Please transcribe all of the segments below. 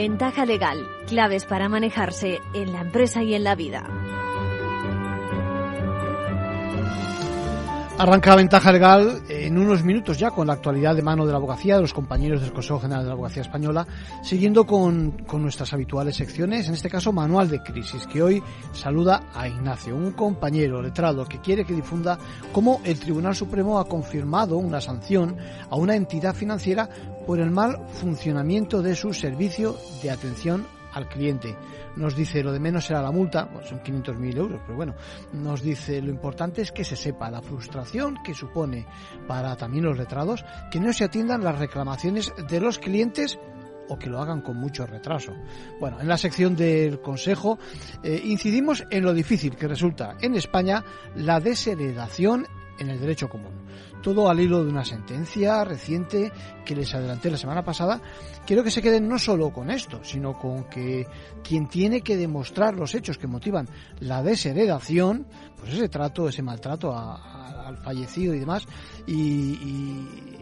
Ventaja legal, claves para manejarse en la empresa y en la vida. Arranca Ventaja Legal en unos minutos ya con la actualidad de mano de la abogacía de los compañeros del Consejo General de la Abogacía Española, siguiendo con, con, nuestras habituales secciones, en este caso Manual de Crisis, que hoy saluda a Ignacio, un compañero letrado que quiere que difunda cómo el Tribunal Supremo ha confirmado una sanción a una entidad financiera por el mal funcionamiento de su servicio de atención al cliente. Nos dice lo de menos será la multa, pues son 500.000 euros, pero bueno, nos dice lo importante es que se sepa la frustración que supone para también los letrados que no se atiendan las reclamaciones de los clientes o que lo hagan con mucho retraso. Bueno, en la sección del Consejo eh, incidimos en lo difícil que resulta en España la desheredación en el derecho común. Todo al hilo de una sentencia reciente que les adelanté la semana pasada. Quiero que se queden no solo con esto, sino con que quien tiene que demostrar los hechos que motivan la desheredación, pues ese trato, ese maltrato a, al fallecido y demás, y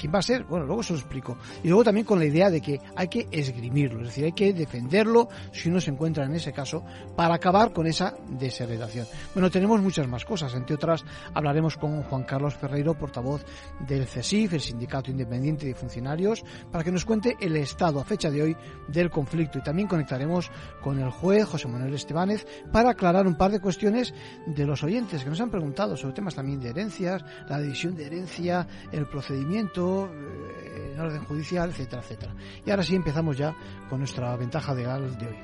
¿Quién va a ser? Bueno, luego se lo explico. Y luego también con la idea de que hay que esgrimirlo, es decir, hay que defenderlo si uno se encuentra en ese caso para acabar con esa desheredación. Bueno, tenemos muchas más cosas. Entre otras, hablaremos con Juan Carlos Ferreiro, portavoz del CESIF, el Sindicato Independiente de Funcionarios, para que nos cuente el estado a fecha de hoy del conflicto. Y también conectaremos con el juez José Manuel Estebanez para aclarar un par de cuestiones de los oyentes que nos han preguntado sobre temas también de herencias, la división de herencia, el procedimiento, en orden judicial, etcétera, etcétera. Y ahora sí empezamos ya con nuestra ventaja legal de hoy.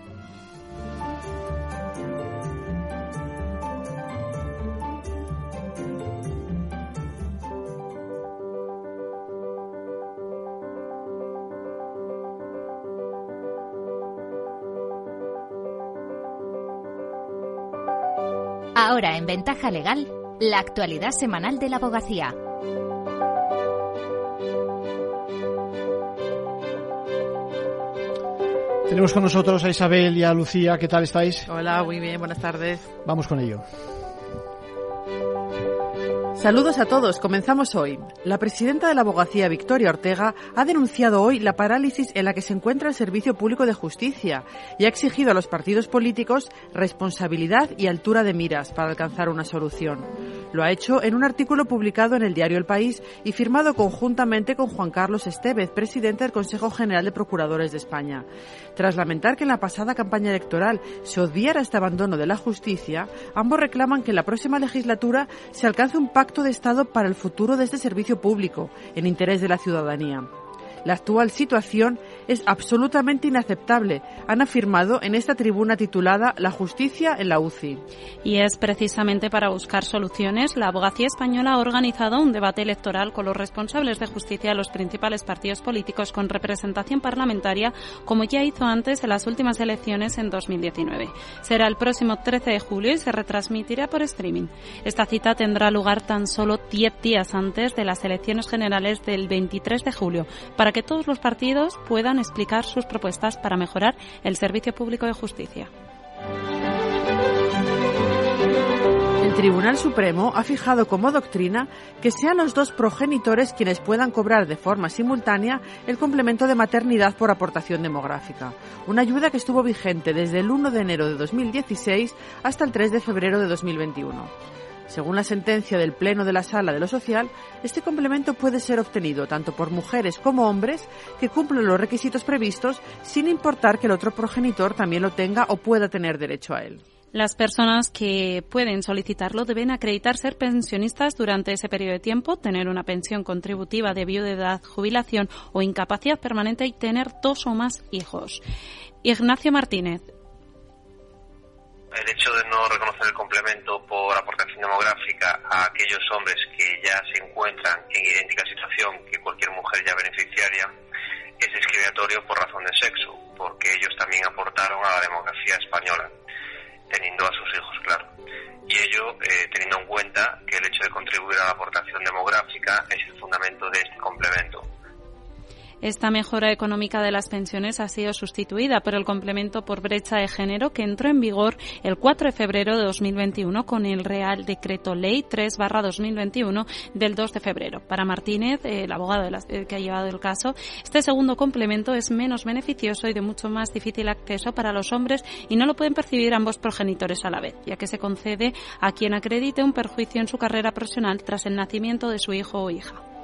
Ahora en Ventaja Legal, la actualidad semanal de la abogacía. Tenemos con nosotros a Isabel y a Lucía. ¿Qué tal estáis? Hola, muy bien, buenas tardes. Vamos con ello. Saludos a todos. Comenzamos hoy. La presidenta de la abogacía, Victoria Ortega, ha denunciado hoy la parálisis en la que se encuentra el Servicio Público de Justicia y ha exigido a los partidos políticos responsabilidad y altura de miras para alcanzar una solución. Lo ha hecho en un artículo publicado en el diario El País y firmado conjuntamente con Juan Carlos Estevez, presidente del Consejo General de Procuradores de España. Tras lamentar que en la pasada campaña electoral se odiara este abandono de la justicia, ambos reclaman que en la próxima legislatura se alcance un pacto de Estado para el futuro de este servicio público, en interés de la ciudadanía. La actual situación es absolutamente inaceptable, han afirmado en esta tribuna titulada La justicia en la UCI. Y es precisamente para buscar soluciones, la abogacía española ha organizado un debate electoral con los responsables de justicia de los principales partidos políticos con representación parlamentaria, como ya hizo antes en las últimas elecciones en 2019. Será el próximo 13 de julio y se retransmitirá por streaming. Esta cita tendrá lugar tan solo 10 días antes de las elecciones generales del 23 de julio, para que todos los partidos puedan explicar sus propuestas para mejorar el servicio público de justicia. El Tribunal Supremo ha fijado como doctrina que sean los dos progenitores quienes puedan cobrar de forma simultánea el complemento de maternidad por aportación demográfica, una ayuda que estuvo vigente desde el 1 de enero de 2016 hasta el 3 de febrero de 2021. Según la sentencia del Pleno de la Sala de lo Social, este complemento puede ser obtenido tanto por mujeres como hombres que cumplen los requisitos previstos sin importar que el otro progenitor también lo tenga o pueda tener derecho a él. Las personas que pueden solicitarlo deben acreditar ser pensionistas durante ese periodo de tiempo, tener una pensión contributiva de viudedad, jubilación o incapacidad permanente y tener dos o más hijos. Ignacio Martínez, el hecho de no reconocer el complemento por aportación demográfica a aquellos hombres que ya se encuentran en idéntica situación que cualquier mujer ya beneficiaria es discriminatorio por razón de sexo, porque ellos también aportaron a la demografía española, teniendo a sus hijos, claro. Y ello eh, teniendo en cuenta que el hecho de contribuir a la aportación demográfica es el fundamento de este complemento. Esta mejora económica de las pensiones ha sido sustituida por el complemento por brecha de género que entró en vigor el 4 de febrero de 2021 con el Real Decreto Ley 3-2021 del 2 de febrero. Para Martínez, el abogado que ha llevado el caso, este segundo complemento es menos beneficioso y de mucho más difícil acceso para los hombres y no lo pueden percibir ambos progenitores a la vez, ya que se concede a quien acredite un perjuicio en su carrera profesional tras el nacimiento de su hijo o hija.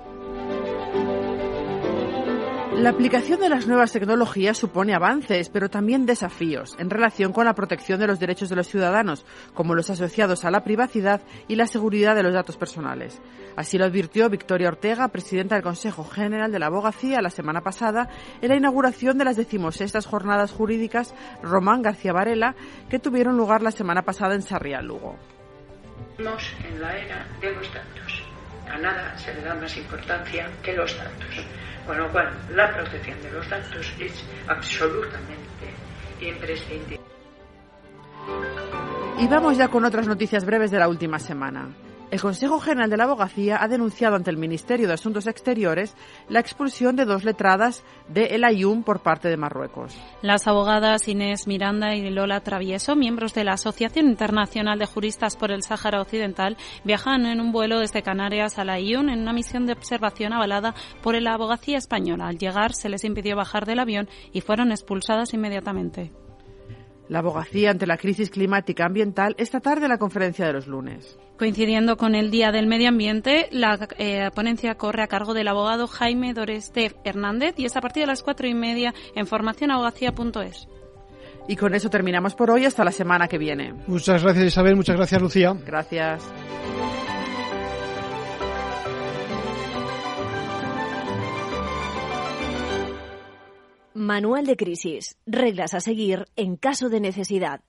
La aplicación de las nuevas tecnologías supone avances, pero también desafíos en relación con la protección de los derechos de los ciudadanos, como los asociados a la privacidad y la seguridad de los datos personales. Así lo advirtió Victoria Ortega, presidenta del Consejo General de la Abogacía, la semana pasada, en la inauguración de las decimosextas jornadas jurídicas Román García Varela, que tuvieron lugar la semana pasada en Sarriá, Lugo. en la era de los datos. A nada se le da más importancia que los datos con lo cual, la protección de los datos es absolutamente imprescindible. Y vamos ya con otras noticias breves de la última semana. El Consejo General de la Abogacía ha denunciado ante el Ministerio de Asuntos Exteriores la expulsión de dos letradas de El Ayun por parte de Marruecos. Las abogadas Inés Miranda y Lola Travieso, miembros de la Asociación Internacional de Juristas por el Sáhara Occidental, viajan en un vuelo desde Canarias a La Ayun en una misión de observación avalada por la abogacía española. Al llegar se les impidió bajar del avión y fueron expulsadas inmediatamente. La abogacía ante la crisis climática ambiental esta tarde en la conferencia de los lunes. Coincidiendo con el Día del Medio Ambiente, la eh, ponencia corre a cargo del abogado Jaime Doreste Hernández y es a partir de las cuatro y media en formacionabogacía.es. Y con eso terminamos por hoy hasta la semana que viene. Muchas gracias Isabel, muchas gracias Lucía. Gracias. Manual de crisis. Reglas a seguir en caso de necesidad.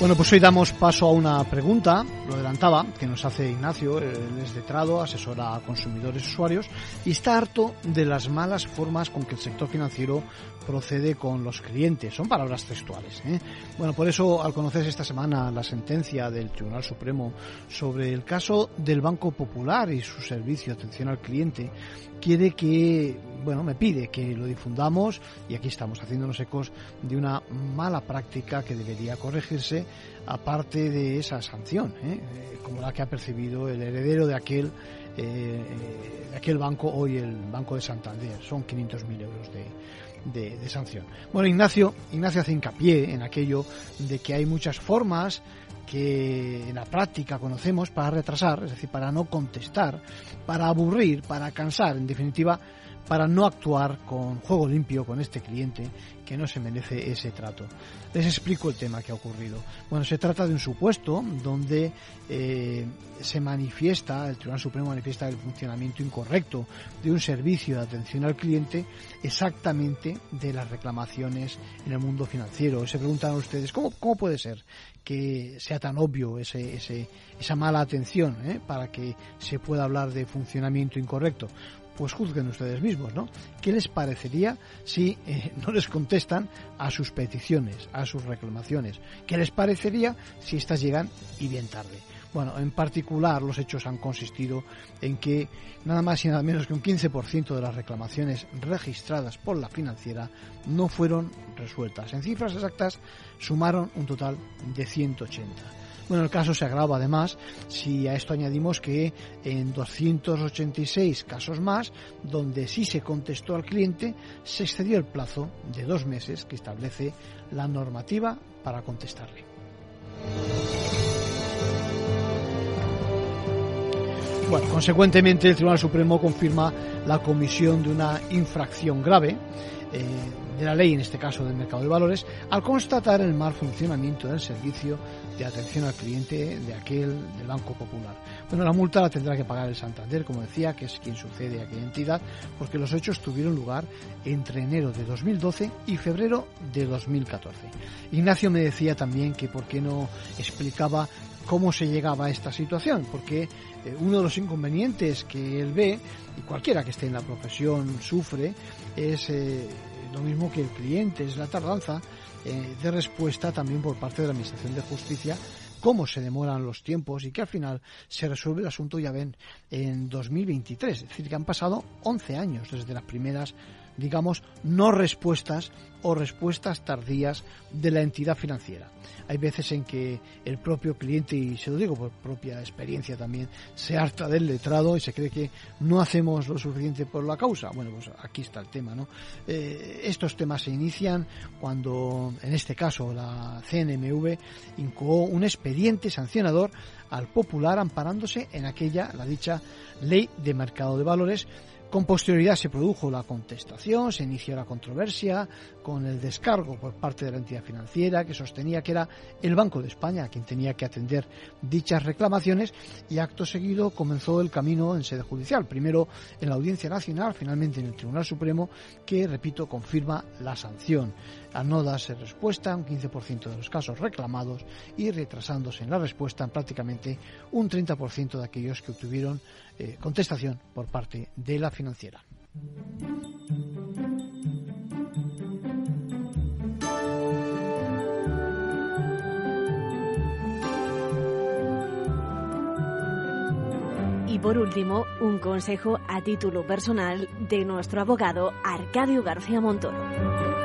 Bueno, pues hoy damos paso a una pregunta, lo adelantaba, que nos hace Ignacio, él es letrado, asesora a consumidores y usuarios, y está harto de las malas formas con que el sector financiero procede con los clientes. Son palabras textuales. ¿eh? Bueno, por eso, al conocerse esta semana la sentencia del Tribunal Supremo sobre el caso del Banco Popular y su servicio de atención al cliente, quiere que, bueno, me pide que lo difundamos y aquí estamos haciéndonos ecos de una mala práctica que debería corregirse, aparte de esa sanción, ¿eh? Eh, como la que ha percibido el heredero de aquel de aquel banco, hoy el Banco de Santander. Son 500.000 euros de, de, sanción. Bueno, Ignacio, Ignacio hace hincapié en aquello de que hay muchas formas que en la práctica conocemos para retrasar, es decir, para no contestar, para aburrir, para cansar, en definitiva, para no actuar con juego limpio con este cliente que no se merece ese trato. Les explico el tema que ha ocurrido. Bueno, se trata de un supuesto donde eh, se manifiesta, el Tribunal Supremo manifiesta el funcionamiento incorrecto de un servicio de atención al cliente exactamente de las reclamaciones en el mundo financiero. Se preguntan ustedes, ¿cómo, cómo puede ser que sea tan obvio ese, ese, esa mala atención eh, para que se pueda hablar de funcionamiento incorrecto? Pues juzguen ustedes mismos, ¿no? ¿Qué les parecería si eh, no les contestan a sus peticiones, a sus reclamaciones? ¿Qué les parecería si estas llegan y bien tarde? Bueno, en particular los hechos han consistido en que nada más y nada menos que un 15% de las reclamaciones registradas por la financiera no fueron resueltas. En cifras exactas sumaron un total de 180. Bueno, el caso se agrava además si a esto añadimos que en 286 casos más, donde sí se contestó al cliente, se excedió el plazo de dos meses que establece la normativa para contestarle. Bueno, consecuentemente el Tribunal Supremo confirma la comisión de una infracción grave. Eh, de la ley, en este caso del mercado de valores, al constatar el mal funcionamiento del servicio de atención al cliente de aquel del Banco Popular. Bueno, la multa la tendrá que pagar el Santander, como decía, que es quien sucede a aquella entidad, porque los hechos tuvieron lugar entre enero de 2012 y febrero de 2014. Ignacio me decía también que por qué no explicaba cómo se llegaba a esta situación, porque eh, uno de los inconvenientes que él ve, y cualquiera que esté en la profesión sufre, es eh, lo mismo que el cliente, es la tardanza eh, de respuesta también por parte de la Administración de Justicia cómo se demoran los tiempos y que al final se resuelve el asunto, ya ven, en 2023. Es decir, que han pasado 11 años desde las primeras digamos, no respuestas o respuestas tardías de la entidad financiera. Hay veces en que el propio cliente, y se lo digo por propia experiencia también, se harta del letrado y se cree que no hacemos lo suficiente por la causa. Bueno, pues aquí está el tema, ¿no? Eh, estos temas se inician cuando, en este caso, la CNMV incoó un expediente sancionador al popular amparándose en aquella, la dicha ley de mercado de valores, con posterioridad se produjo la contestación, se inició la controversia con el descargo por parte de la entidad financiera que sostenía que era el Banco de España quien tenía que atender dichas reclamaciones y acto seguido comenzó el camino en sede judicial, primero en la Audiencia Nacional, finalmente en el Tribunal Supremo que, repito, confirma la sanción al no darse respuesta un 15% de los casos reclamados y retrasándose en la respuesta en prácticamente un 30% de aquellos que obtuvieron eh, contestación por parte de la financiera. Y por último, un consejo a título personal de nuestro abogado Arcadio García Montoro.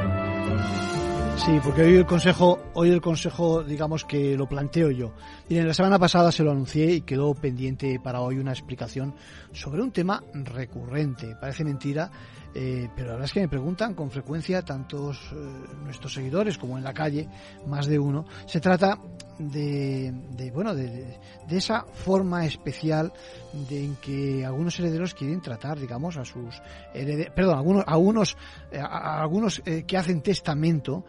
Sí, porque hoy el consejo, hoy el consejo, digamos que lo planteo yo. Miren, la semana pasada se lo anuncié y quedó pendiente para hoy una explicación sobre un tema recurrente. Parece mentira, eh, pero la verdad es que me preguntan con frecuencia tantos eh, nuestros seguidores como en la calle, más de uno. Se trata de, bueno, de, esa forma especial de en que algunos herederos quieren tratar, digamos, a sus herederos, perdón, algunos, algunos, eh, algunos que hacen testamento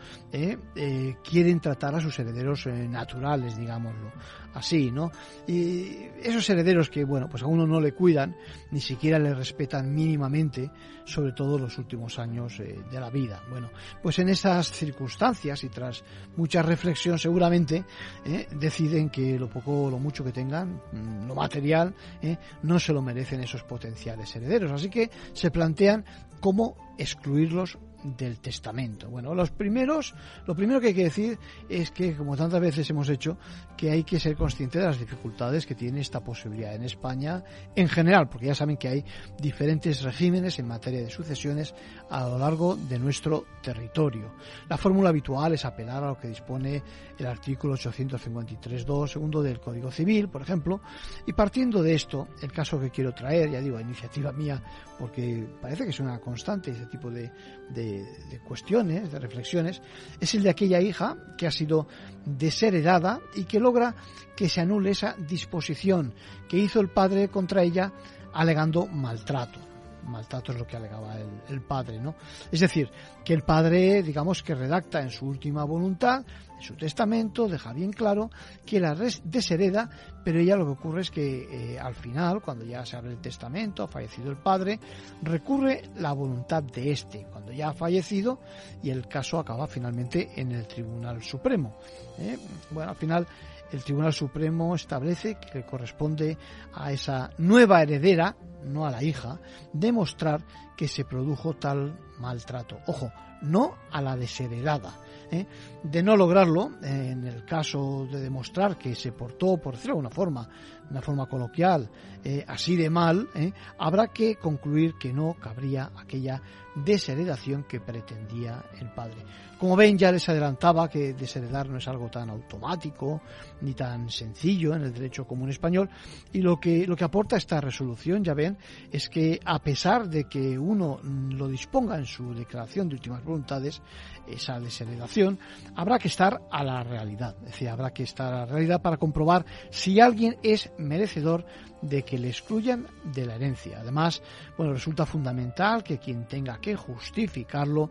quieren tratar a sus herederos naturales, digámoslo así, ¿no? Y esos herederos que, bueno, pues a uno no le cuidan, ni siquiera le respetan mínimamente, sobre todo los últimos años eh, de la vida. Bueno, pues en esas circunstancias y tras mucha reflexión seguramente eh, deciden que lo poco o lo mucho que tengan, mm, lo material, eh, no se lo merecen esos potenciales herederos. Así que se plantean cómo excluirlos del testamento. Bueno, los primeros, lo primero que hay que decir es que, como tantas veces hemos hecho, que hay que ser consciente de las dificultades que tiene esta posibilidad en España en general, porque ya saben que hay diferentes regímenes en materia de sucesiones a lo largo de nuestro territorio. La fórmula habitual es apelar a lo que dispone el artículo 853.2 segundo del Código Civil, por ejemplo, y partiendo de esto, el caso que quiero traer, ya digo, iniciativa mía, porque parece que es una constante ese tipo de de, cuestiones, de reflexiones, es el de aquella hija que ha sido desheredada y que logra que se anule esa disposición que hizo el padre contra ella alegando maltrato maltrato es lo que alegaba el, padre, ¿no? Es decir, que el padre, digamos, que redacta en su última voluntad, en su testamento, deja bien claro que la deshereda, pero ella lo que ocurre es que eh, al final, cuando ya se abre el testamento, ha fallecido el padre, recurre la voluntad de este, cuando ya ha fallecido, y el caso acaba finalmente en el Tribunal Supremo. ¿eh? Bueno, al final el Tribunal Supremo establece que corresponde a esa nueva heredera, no a la hija, demostrar que se produjo tal maltrato. Ojo, no a la desheredada. ¿eh? De no lograrlo, en el caso de demostrar que se portó, por decirlo de alguna forma, una forma coloquial, eh, así de mal, ¿eh? habrá que concluir que no cabría aquella desheredación que pretendía el padre. Como ven, ya les adelantaba que desheredar no es algo tan automático ni tan sencillo en el derecho común español y lo que, lo que aporta esta resolución, ya ven, es que a pesar de que uno lo disponga en su declaración de últimas voluntades, esa desheredación, habrá que estar a la realidad. Es decir, habrá que estar a la realidad para comprobar si alguien es merecedor de que le excluyan de la herencia. Además, bueno, resulta fundamental que quien tenga que justificarlo,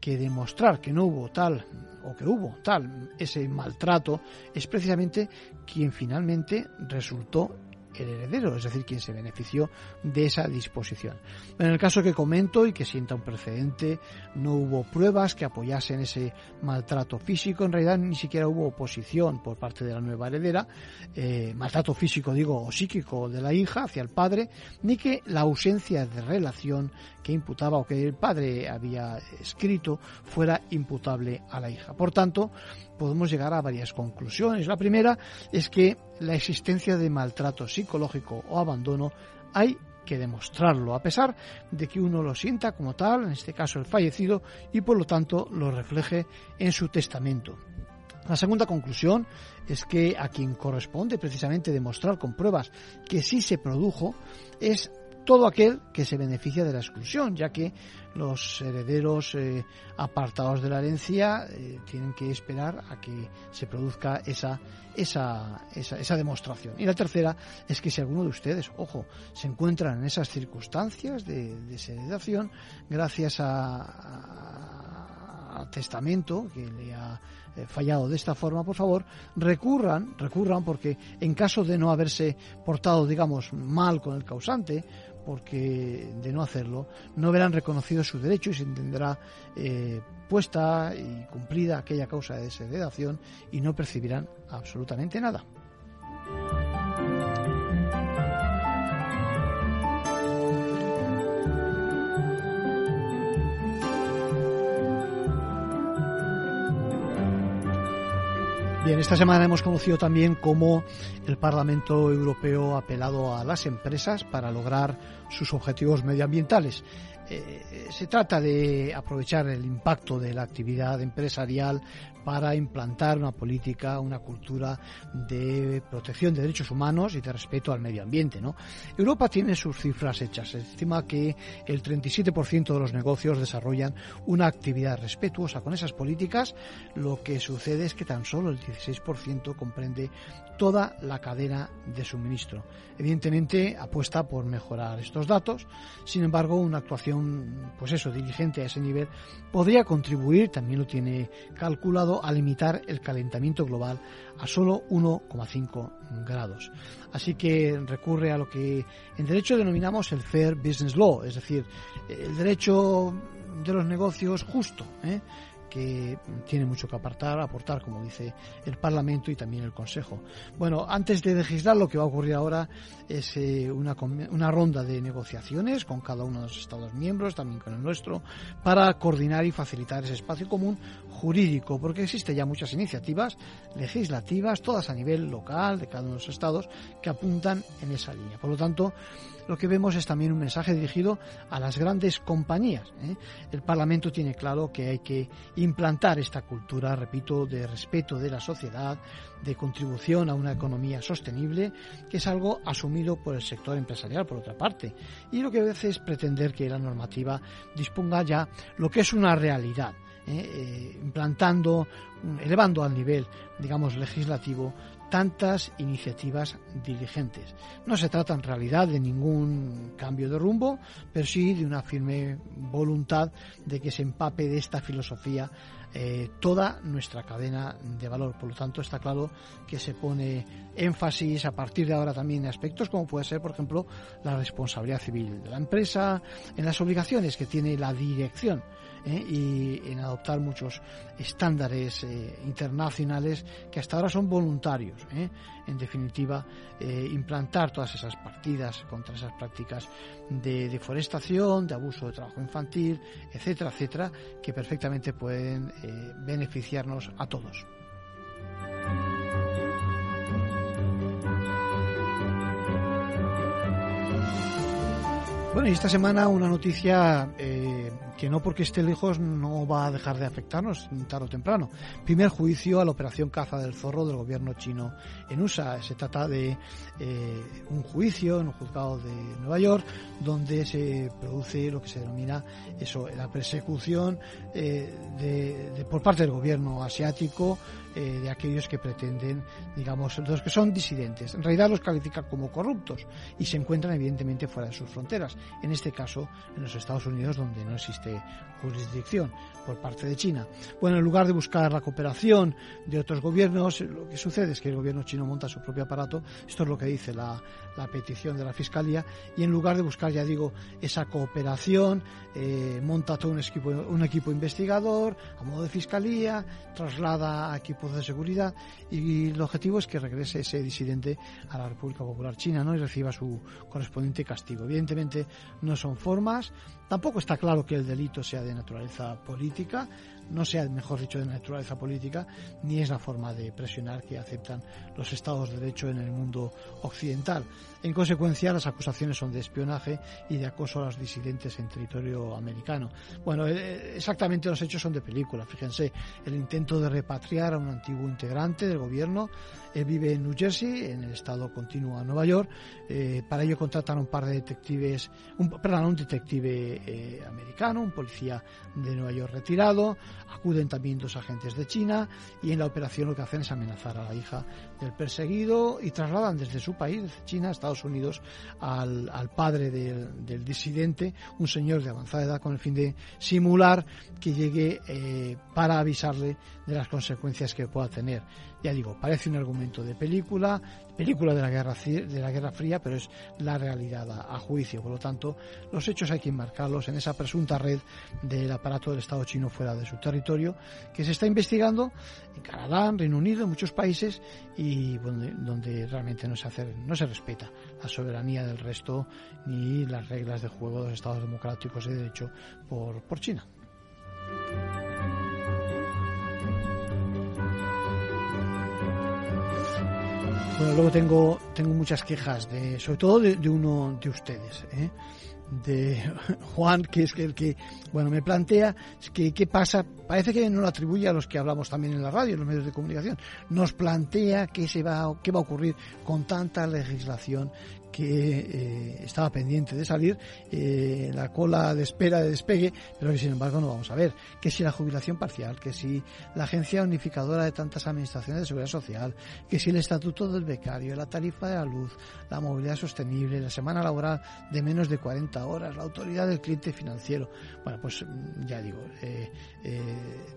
que demostrar que no hubo tal o que hubo tal ese maltrato es precisamente quien finalmente resultó el heredero, es decir, quien se benefició de esa disposición. En el caso que comento y que sienta un precedente, no hubo pruebas que apoyasen ese maltrato físico, en realidad ni siquiera hubo oposición por parte de la nueva heredera, eh, maltrato físico digo o psíquico de la hija hacia el padre, ni que la ausencia de relación que imputaba o que el padre había escrito fuera imputable a la hija. Por tanto, podemos llegar a varias conclusiones. La primera es que la existencia de maltrato psicológico o abandono hay que demostrarlo, a pesar de que uno lo sienta como tal, en este caso el fallecido, y por lo tanto lo refleje en su testamento. La segunda conclusión es que a quien corresponde precisamente demostrar con pruebas que sí se produjo es todo aquel que se beneficia de la exclusión, ya que los herederos eh, apartados de la herencia eh, tienen que esperar a que se produzca esa, esa, esa, demostración. Y la tercera es que si alguno de ustedes, ojo, se encuentran en esas circunstancias de, de gracias a, testamento que le ha eh, fallado de esta forma, por favor, recurran, recurran porque en caso de no haberse portado, digamos, mal con el causante, porque de no hacerlo no verán reconocido su derecho y se entenderá eh, puesta y cumplida aquella causa de desheredación y no percibirán absolutamente nada. Bien, esta semana hemos conocido también cómo el Parlamento Europeo ha apelado a las empresas para lograr sus objetivos medioambientales. Eh, se trata de aprovechar el impacto de la actividad empresarial para implantar una política, una cultura de protección de derechos humanos y de respeto al medio ambiente. ¿no? Europa tiene sus cifras hechas. Se estima que el 37% de los negocios desarrollan una actividad respetuosa con esas políticas. Lo que sucede es que tan solo el 16% comprende toda la cadena de suministro. Evidentemente apuesta por mejorar estos datos. Sin embargo, una actuación, pues eso, dirigente a ese nivel podría contribuir, también lo tiene calculado, a limitar el calentamiento global a solo 1,5 grados. Así que recurre a lo que en derecho denominamos el Fair Business Law, es decir, el derecho de los negocios justo. ¿eh? Que tiene mucho que apartar, aportar, como dice el Parlamento y también el Consejo. Bueno, antes de legislar, lo que va a ocurrir ahora es eh, una, una ronda de negociaciones con cada uno de los Estados miembros, también con el nuestro, para coordinar y facilitar ese espacio común jurídico, porque existen ya muchas iniciativas legislativas, todas a nivel local de cada uno de los estados, que apuntan en esa línea. Por lo tanto, lo que vemos es también un mensaje dirigido a las grandes compañías. ¿eh? El Parlamento tiene claro que hay que implantar esta cultura, repito, de respeto de la sociedad, de contribución a una economía sostenible, que es algo asumido por el sector empresarial, por otra parte. Y lo que veces es pretender que la normativa disponga ya lo que es una realidad. ¿eh? Eh, implantando, elevando al nivel, digamos, legislativo tantas iniciativas diligentes. No se trata en realidad de ningún cambio de rumbo, pero sí de una firme voluntad de que se empape de esta filosofía eh, toda nuestra cadena de valor. Por lo tanto, está claro que se pone énfasis a partir de ahora también en aspectos como puede ser, por ejemplo, la responsabilidad civil de la empresa, en las obligaciones que tiene la dirección ¿eh? y en adoptar muchos estándares eh, internacionales que hasta ahora son voluntarios. ¿eh? En definitiva, implantar todas esas partidas contra esas prácticas de deforestación, de abuso de trabajo infantil, etcétera, etcétera, que perfectamente pueden beneficiarnos a todos. Bueno, y esta semana una noticia eh, que no porque esté lejos no va a dejar de afectarnos tarde o temprano. Primer juicio a la operación caza del zorro del gobierno chino en USA. Se trata de eh, un juicio en un juzgado de Nueva York donde se produce lo que se denomina eso, la persecución eh, de, por parte del gobierno asiático eh, de aquellos que pretenden, digamos, los que son disidentes. En realidad los califican como corruptos y se encuentran evidentemente fuera de sus fronteras. En este caso, en los Estados Unidos, donde no existe jurisdicción por parte de China. Bueno, en lugar de buscar la cooperación de otros gobiernos, lo que sucede es que el gobierno chino monta su propio aparato, esto es lo que dice la, petición de la Fiscalía, y en lugar de buscar, ya digo, esa cooperación, eh, monta todo un equipo, un equipo investigador a modo de Fiscalía, traslada a equipos de seguridad, y el objetivo es que regrese ese disidente a la República Popular China ¿no? y reciba su correspondiente castigo. Evidentemente no son formas, tampoco está claro que el delito sea de naturaleza política, no sea, mejor dicho, de naturaleza política, ni es la forma de presionar que aceptan los Estados de Derecho en el mundo occidental. En consecuencia, las acusaciones son de espionaje y de acoso a los disidentes en territorio americano. Bueno, eh, exactamente los hechos son de película. Fíjense, el intento de repatriar a un antiguo integrante del gobierno. Él vive en New Jersey, en el estado continuo a Nueva York. Eh, para ello contratan a un par de detectives, perdón, un detective eh, americano, un policía de Nueva York retirado acuden también dos agentes de China y en la operación lo que hacen es amenazar a la hija del perseguido y trasladan desde su país, desde China, a Estados Unidos, al, padre del, disidente, un señor de avanzada edad, con el fin de simular que llegue eh, para avisarle de las consecuencias que pueda tener. Ya digo, parece un argumento de película, película de la Guerra, de la Guerra Fría, pero es la realidad a, juicio. Por lo tanto, los hechos hay que enmarcarlos en esa presunta red del aparato del Estado chino fuera de su territorio, que se está investigando en Canadá, en Reino Unido, en muchos países, y donde, donde realmente no se, hace, no se respeta la soberanía del resto ni las reglas de juego de los Estados democráticos de derecho por, por China. Bueno, luego tengo, tengo muchas quejas, de, sobre todo de, uno de ustedes, ¿eh? de Juan, que es el que, bueno, me plantea que qué pasa, parece que no lo atribuye a los que hablamos también en la radio, en los medios de comunicación, nos plantea qué, se va, qué va a ocurrir con tanta legislación que eh, estaba pendiente de salir, eh, la cola de espera de despegue, pero que sin embargo no vamos a ver. Que si la jubilación parcial, que si la agencia unificadora de tantas administraciones de seguridad social, que si el estatuto del becario, la tarifa de la luz, la movilidad sostenible, la semana laboral de menos de 40 horas, la autoridad del cliente financiero. Bueno, pues ya digo, eh,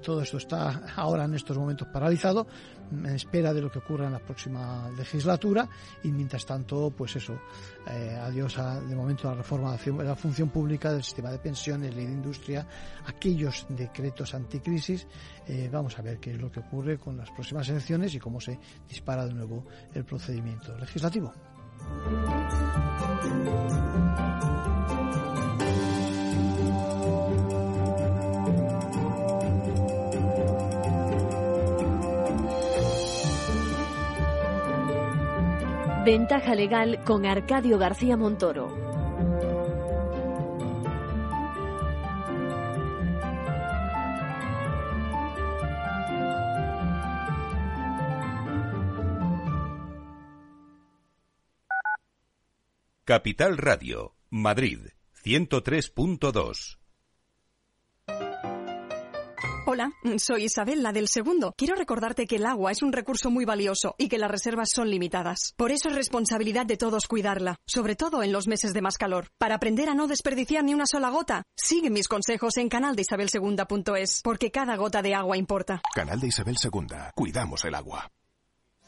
todo esto está ahora en estos momentos paralizado, en espera de lo que ocurra en la próxima legislatura y mientras tanto, pues eso, eh, adiós a, de momento a la reforma de la función pública del sistema de pensiones, ley de industria, aquellos decretos anticrisis. Eh, vamos a ver qué es lo que ocurre con las próximas elecciones y cómo se dispara de nuevo el procedimiento legislativo. Ventaja legal con Arcadio García Montoro. Capital Radio, Madrid, 103.2. Hola, soy Isabel, la del segundo. Quiero recordarte que el agua es un recurso muy valioso y que las reservas son limitadas. Por eso es responsabilidad de todos cuidarla, sobre todo en los meses de más calor. Para aprender a no desperdiciar ni una sola gota, sigue mis consejos en canaldeisabelsegunda.es, porque cada gota de agua importa. Canal de Isabel II. Cuidamos el agua.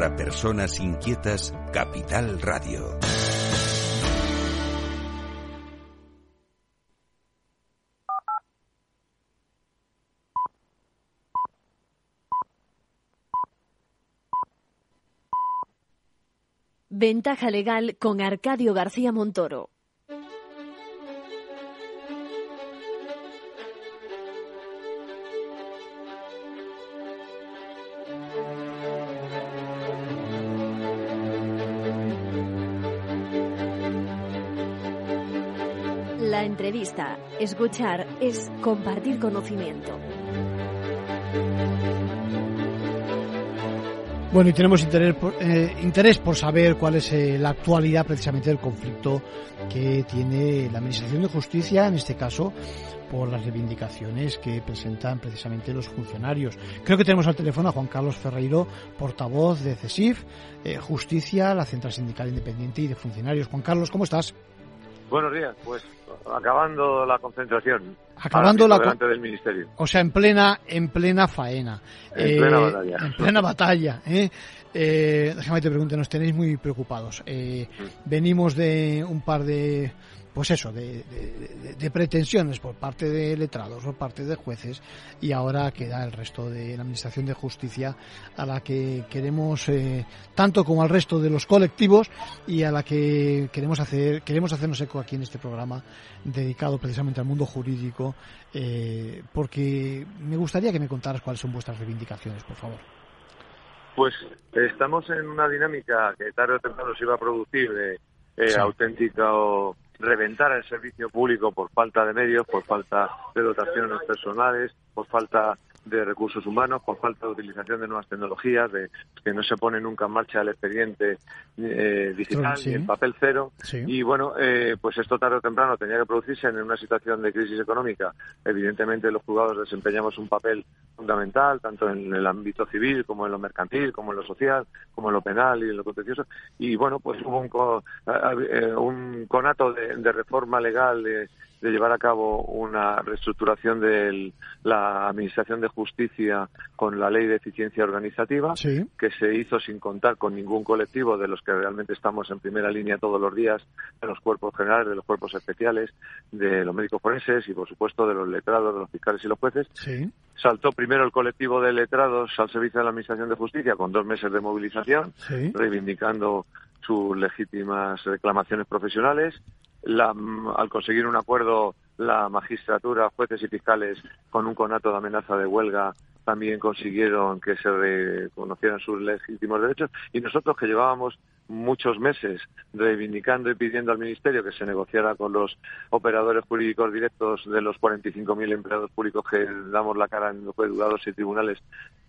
Para personas inquietas, Capital Radio. Ventaja legal con Arcadio García Montoro. Entrevista, escuchar, es compartir conocimiento. Bueno, y tenemos interés por, eh, interés por saber cuál es eh, la actualidad precisamente del conflicto que tiene la Administración de Justicia, en este caso, por las reivindicaciones que presentan precisamente los funcionarios. Creo que tenemos al teléfono a Juan Carlos Ferreiro, portavoz de CESIF, eh, Justicia, la Central Sindical Independiente y de Funcionarios. Juan Carlos, ¿cómo estás? Buenos días, pues acabando la concentración. Acabando la delante del ministerio. O sea, en plena en plena faena. En plena batalla. En plena batalla, ¿eh? Eh, déjame te pregunte, nos tenéis muy preocupados. Eh, venimos de un par de pues eso, de, de, de, pretensiones por parte de letrados, por parte de jueces, y ahora queda el resto de la Administración de Justicia a la que queremos, eh, tanto como al resto de los colectivos, y a la que queremos hacer, queremos hacernos eco aquí en este programa dedicado precisamente al mundo jurídico, eh, porque me gustaría que me contaras cuáles son vuestras reivindicaciones, por favor. Pues estamos en una dinámica que tarde o temprano se iba a producir de eh, sí. auténtica o reventar el servicio público por falta de medios, por falta de dotaciones personales, por falta de recursos humanos, por falta de utilización de nuevas tecnologías, de que no se pone nunca en marcha el expediente eh, digital Sí. en papel cero. Sí. Y bueno, eh, pues esto tarde o temprano tenía que producirse en una situación de crisis económica. Evidentemente los juzgados desempeñamos un papel fundamental, tanto en el ámbito civil como en lo mercantil, como en lo social, como en lo penal y en lo contencioso. Y bueno, pues hubo un, co- eh, un conato de, de reforma legal de, de llevar a cabo una reestructuración de la Administración de Justicia con la Ley de Eficiencia Organizativa, Sí. que se hizo sin contar con ningún colectivo de los que realmente estamos en primera línea todos los días, de los cuerpos generales, de los cuerpos especiales, de los médicos forenses y, por supuesto, de los letrados, de los fiscales y los jueces. Sí. Saltó primero el colectivo de letrados al servicio de la Administración de Justicia con dos meses de movilización, Sí. reivindicando sus legítimas reclamaciones profesionales. La- al conseguir un acuerdo, la magistratura, jueces y fiscales, con un conato de amenaza de huelga, también consiguieron que se reconocieran sus legítimos derechos. Y nosotros, que llevábamos muchos meses reivindicando y pidiendo al Ministerio que se negociara con los operadores jurídicos directos de los 45.000 empleados públicos que damos la cara en los juzgados y tribunales,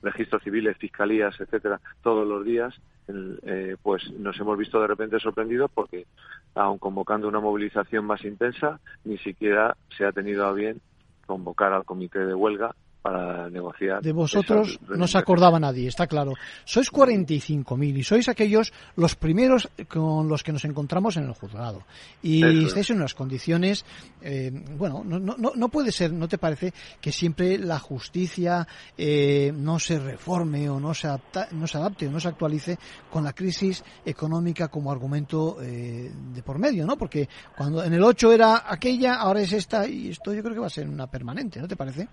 registros civiles, fiscalías, etcétera, todos los días, eh, pues nos hemos visto de repente sorprendidos porque, aun convocando una movilización más intensa, ni siquiera se ha tenido a bien convocar al comité de huelga para negociar. De vosotros no se acordaba nadie, está claro. Sois 45.000 y sois aquellos los primeros con los que nos encontramos en el juzgado. Y Eso estáis en unas condiciones, eh, bueno, no, no, no- no puede ser, ¿no te parece que siempre la justicia eh, no se reforme o no se, adapta, no se adapte o no se actualice con la crisis económica como argumento eh, de por medio, ¿no? Porque cuando en el 8 era aquella, ahora es esta y esto yo creo que va a ser una permanente, ¿no te parece?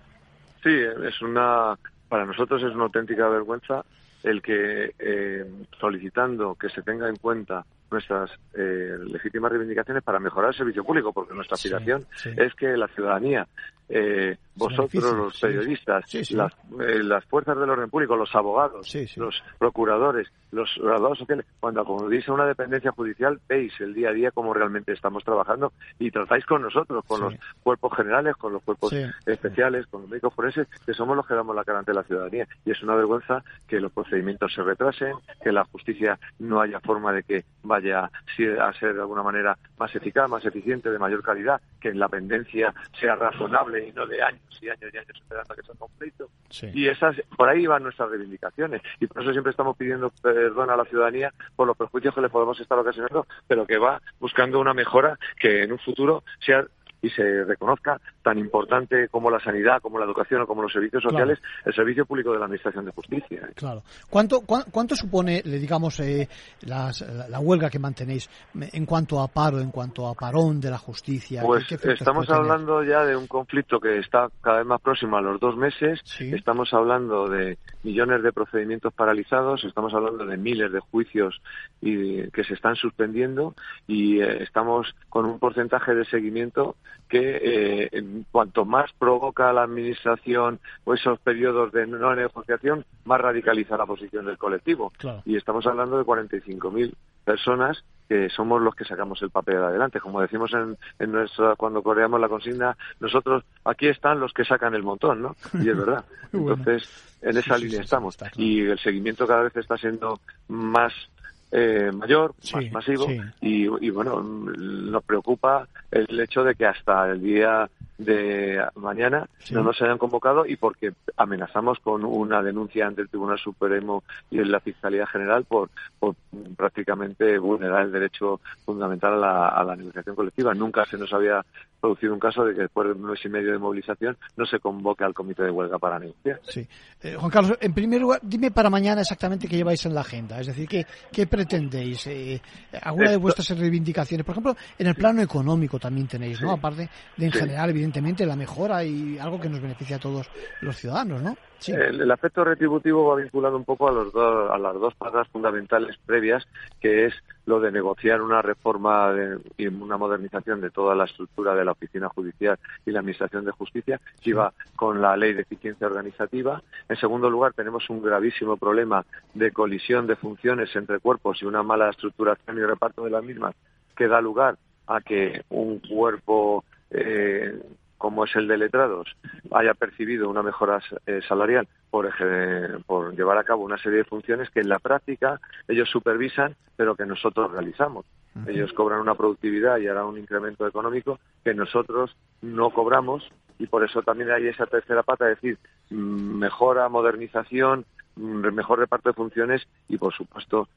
Sí, es una, para nosotros es una auténtica vergüenza el que eh, solicitando que se tenga en cuenta nuestras eh, legítimas reivindicaciones para mejorar el servicio público, porque nuestra Sí, aspiración sí. es que la ciudadanía eh, vosotros, los periodistas, Las, eh, las, fuerzas del orden público, los abogados, los procuradores, los graduados sociales, cuando acudís a una dependencia judicial, veis el día a día cómo realmente estamos trabajando y tratáis con nosotros, con los cuerpos generales, con los cuerpos especiales, con los médicos forenses, que somos los que damos la cara ante la ciudadanía. Y es una vergüenza que los procedimientos se retrasen, que la justicia no haya forma de que vaya a ser de alguna manera más eficaz, más eficiente, de mayor calidad, que la pendencia sea razonable y no de años y años y años esperando a que sea conflicto. Y esas, por ahí van nuestras reivindicaciones. Y por eso siempre estamos pidiendo perdón a la ciudadanía por los perjuicios que le podemos estar ocasionando, pero que va buscando una mejora que en un futuro sea y se reconozca tan importante como la sanidad, como la educación o como los servicios sociales, el servicio público de la Administración de Justicia. Claro. ¿Cuánto, cuánto supone, digamos, eh, la, huelga que mantenéis en cuanto a paro, en cuanto a parón de la justicia? Pues estamos hablando ya de un conflicto que está cada vez más próximo a los dos meses. Estamos hablando de millones de procedimientos paralizados, estamos hablando de miles de juicios y, que se están suspendiendo y eh, estamos con un porcentaje de seguimiento que eh, cuanto más provoca la Administración o esos periodos de no negociación, más radicaliza la posición del colectivo. Y estamos hablando de 45.000 personas que somos los que sacamos el papel adelante. Como decimos en, en nuestra, cuando coreamos la consigna, nosotros aquí están los que sacan el montón, ¿no? Y es verdad. Entonces, en esa línea estamos. Y el seguimiento cada vez está siendo más eh, mayor, más masivo, y, y, bueno, nos preocupa el hecho de que hasta el día de mañana no nos hayan convocado y porque amenazamos con una denuncia ante el Tribunal Supremo y en la Fiscalía General por, prácticamente vulnerar el derecho fundamental a la, a la, negociación colectiva. Nunca se nos había producido un caso de que después de un mes y medio de movilización no se convoque al comité de huelga para negociar. Sí. Eh, Juan Carlos, en primer lugar, dime para mañana exactamente qué lleváis en la agenda. Es decir, ¿qué, qué pretendéis? Eh, ¿Alguna de vuestras reivindicaciones? Por ejemplo, en el plano económico también tenéis, ¿no? Aparte de en general, evidentemente la mejora y algo que nos beneficia a todos los ciudadanos, ¿no? El, aspecto retributivo va vinculado un poco a, los a las dos patas fundamentales previas, que es lo de negociar una reforma y una modernización de toda la estructura de la oficina judicial y la administración de justicia, que va con la ley de eficiencia organizativa. En segundo lugar, tenemos un gravísimo problema de colisión de funciones entre cuerpos y una mala estructuración y reparto de las mismas, que da lugar a que un cuerpo eh, como es el de letrados, haya percibido una mejora eh, salarial por, por llevar a cabo una serie de funciones que en la práctica ellos supervisan, pero que nosotros realizamos. Ellos cobran una productividad y hará un incremento económico que nosotros no cobramos y por eso también hay esa tercera pata, es decir, mm, mejora, modernización, mejor reparto de funciones y, por supuesto,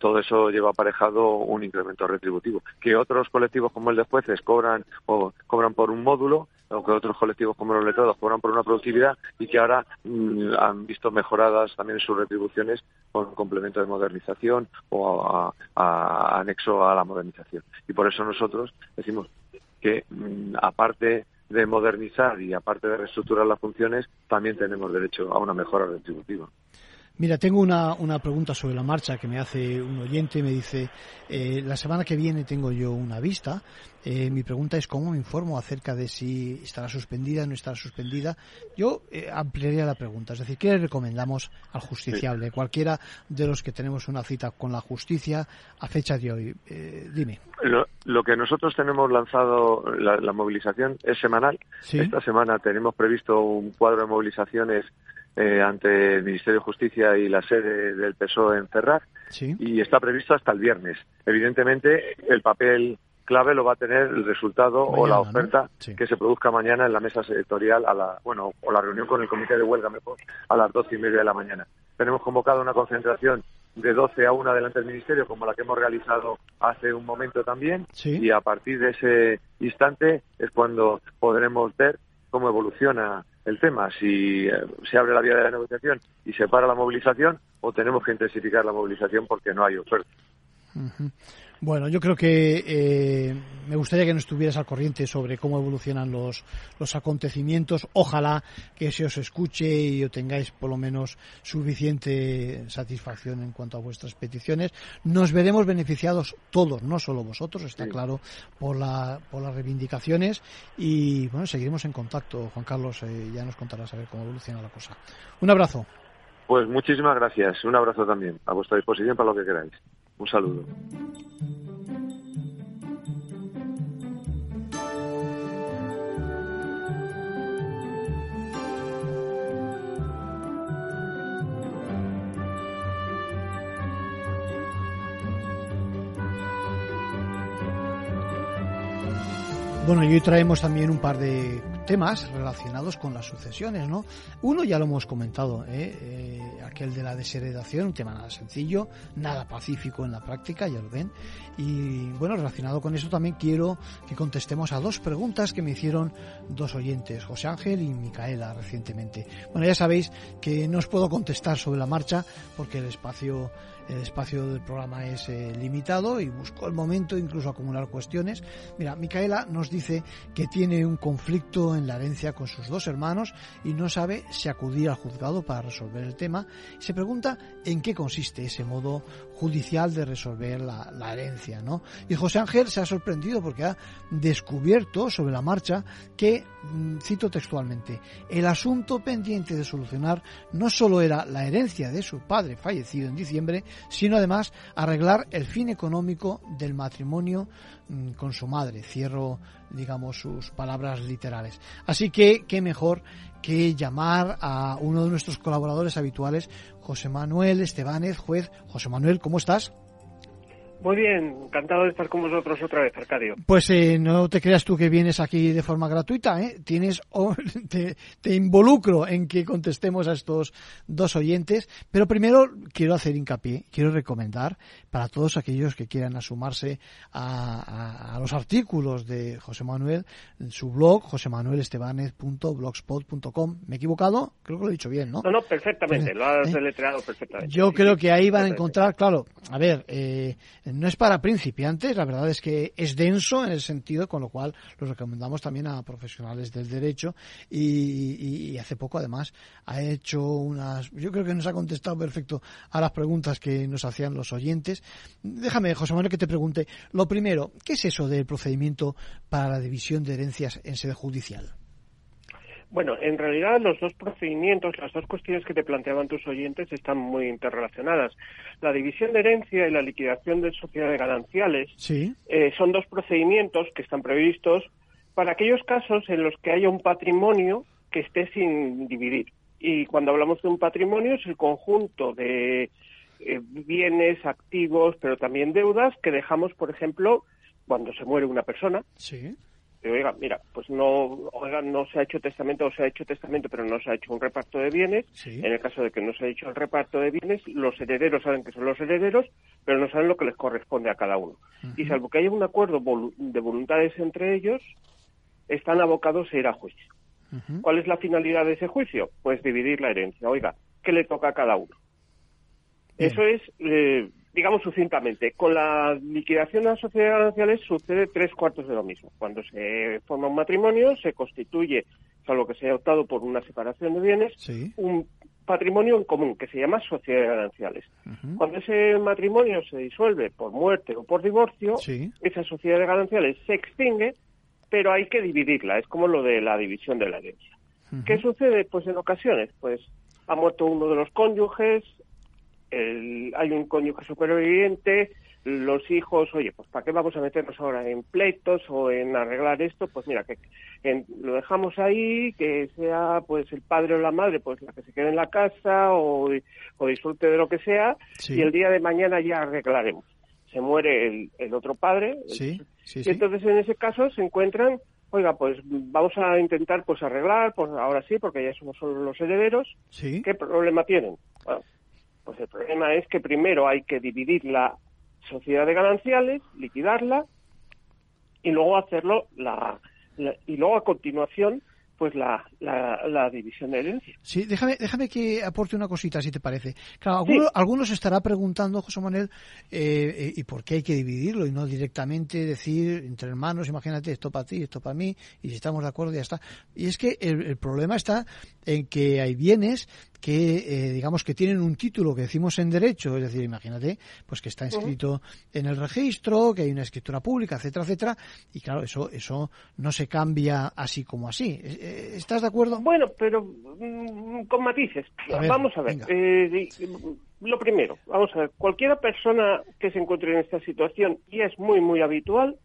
todo eso lleva aparejado un incremento retributivo. Que otros colectivos como el de jueces cobran o cobran por un módulo, o que otros colectivos como los letrados cobran por una productividad y que ahora mm, han visto mejoradas también sus retribuciones con complemento de modernización o a, anexo a la modernización. Y por eso nosotros decimos que, mm, aparte de modernizar y aparte de reestructurar las funciones, también tenemos derecho a una mejora retributiva. Mira, tengo una, una, pregunta sobre la marcha que me hace un oyente. Me dice, eh, la semana que viene tengo yo una vista. Eh, mi pregunta es cómo me informo acerca de si estará suspendida o no estará suspendida. Yo eh, ampliaría la pregunta. Es decir, ¿qué le recomendamos al justiciable? Cualquiera de los que tenemos una cita con la justicia a fecha de hoy. Eh, dime. Lo, que nosotros tenemos lanzado, la, movilización es semanal. Esta semana tenemos previsto un cuadro de movilizaciones eh, ante el Ministerio de Justicia y la sede del PSOE en Ferraz y está previsto hasta el viernes. Evidentemente, el papel clave lo va a tener el resultado o la oferta que se produzca mañana en la mesa sectorial a la bueno o la reunión con el comité de huelga mejor a las doce y media de la mañana. Tenemos convocado una concentración de 12 a 1 delante del Ministerio, como la que hemos realizado hace un momento también, y a partir de ese instante es cuando podremos ver cómo evoluciona el tema, si eh, se abre la vía de la negociación y se para la movilización o tenemos que intensificar la movilización porque no hay oferta. Bueno, yo creo que eh, me gustaría que nos estuvieras al corriente sobre cómo evolucionan los, los acontecimientos. Ojalá que se os escuche y obtengáis por lo menos suficiente satisfacción en cuanto a vuestras peticiones. Nos veremos beneficiados todos, no solo vosotros, está claro, por, la, por las reivindicaciones. Y bueno, seguiremos en contacto. Juan Carlos, eh, ya nos contarás a ver cómo evoluciona la cosa. Un abrazo. Pues muchísimas gracias. Un abrazo también. A vuestra disposición para lo que queráis. Un saludo. Bueno, y hoy traemos también un par de temas relacionados con las sucesiones, ¿no? Uno ya lo hemos comentado, ¿eh? Eh, aquel de la desheredación, un tema nada sencillo, nada pacífico en la práctica, ya lo ven. Y bueno, relacionado con eso también quiero que contestemos a dos preguntas que me hicieron dos oyentes, José Ángel y Micaela, recientemente. Bueno, ya sabéis que no os puedo contestar sobre la marcha porque el espacio el espacio del programa es eh, limitado y busco el momento incluso acumular cuestiones. Mira, Micaela nos dice que tiene un conflicto en la herencia con sus dos hermanos y no sabe si acudir al juzgado para resolver el tema. Se pregunta en qué consiste ese modo judicial de resolver la, la herencia, ¿no? Y José Ángel se ha sorprendido porque ha descubierto sobre la marcha que, mm, cito textualmente, el asunto pendiente de solucionar no solo era la herencia de su padre fallecido en diciembre, sino además arreglar el fin económico del matrimonio mm, con su madre. Cierro, digamos, sus palabras literales. Así que, qué mejor que llamar a uno de nuestros colaboradores habituales, José Manuel Estebanez, juez. José Manuel, ¿cómo estás? Muy bien, encantado de estar con vosotros otra vez, Arcadio. Pues eh, no te creas tú que vienes aquí de forma gratuita, ¿eh? Tienes, te, te, involucro en que contestemos a estos dos oyentes, pero primero quiero hacer hincapié, quiero recomendar para todos aquellos que quieran asumarse a, a, a los artículos de José Manuel, en su blog, josemanuelestebanez.blogspot.com. ¿Me he equivocado? Creo que lo he dicho bien, ¿no? No, no, perfectamente, lo has ¿Eh? deletreado perfectamente. Yo creo que ahí van a encontrar, claro, a ver, eh, no es para principiantes, la verdad es que es denso en el sentido, con lo cual lo recomendamos también a profesionales del derecho y, y, hace poco además ha hecho unas, yo creo que nos ha contestado perfecto a las preguntas que nos hacían los oyentes. Déjame, José Manuel, que te pregunte, lo primero, ¿qué es eso del procedimiento para la división de herencias en sede judicial? Bueno, en realidad los dos procedimientos, las dos cuestiones que te planteaban tus oyentes están muy interrelacionadas. La división de herencia y la liquidación de sociedades gananciales eh, son dos procedimientos que están previstos para aquellos casos en los que haya un patrimonio que esté sin dividir. Y cuando hablamos de un patrimonio es el conjunto de eh, bienes, activos, pero también deudas que dejamos, por ejemplo, cuando se muere una persona. Sí oiga, mira, pues no, oiga, no se ha hecho testamento o se ha hecho testamento, pero no se ha hecho un reparto de bienes. En el caso de que no se ha hecho el reparto de bienes, los herederos saben que son los herederos, pero no saben lo que les corresponde a cada uno. Y salvo que haya un acuerdo de voluntades entre ellos, están abocados a ir a juicio. ¿Cuál es la finalidad de ese juicio? Pues dividir la herencia. Oiga, ¿qué le toca a cada uno? Eso es eh, digamos sucintamente, con la liquidación de las sociedades gananciales sucede tres cuartos de lo mismo. Cuando se forma un matrimonio, se constituye, salvo que se haya optado por una separación de bienes, un patrimonio en común que se llama sociedades gananciales. Cuando ese matrimonio se disuelve por muerte o por divorcio, esa sociedad de gananciales se extingue, pero hay que dividirla. Es como lo de la división de la herencia. ¿Qué sucede? Pues en ocasiones, pues ha muerto uno de los cónyuges, el, hay un cónyuge superviviente, los hijos, oye, pues ¿para qué vamos a meternos ahora en pleitos o en arreglar esto? Pues mira, que lo dejamos ahí, que sea pues el padre o la madre, pues la que se quede en la casa o, o disfrute de lo que sea, y el día de mañana ya arreglaremos. Se muere el, el otro padre, sí, y entonces en ese caso se encuentran, oiga, pues vamos a intentar pues arreglar, pues ahora sí, porque ya somos solo los herederos. ¿Qué problema tienen? Bueno, pues el problema es que primero hay que dividir la sociedad de gananciales, liquidarla y luego hacerlo la, y luego a continuación pues la, la, división de herencia. Sí, déjame, déjame que aporte una cosita, si te parece. Claro, algunos, algunos estará preguntando, José Manuel, eh, eh, ¿y por qué hay que dividirlo y no directamente decir entre hermanos, imagínate, esto para ti, esto para mí, y si estamos de acuerdo ya está? Y es que el problema está en que hay bienes que eh, digamos que tienen un título que decimos en derecho, es decir, imagínate, pues que está inscrito en el registro, que hay una escritura pública, etcétera, etcétera, y claro, eso eso no se cambia así como así. Eh, eh, ¿Estás de acuerdo? Bueno, pero mm, con matices. vamos a ver. lo primero, vamos a ver, cualquier persona que se encuentre en esta situación y es muy muy habitual,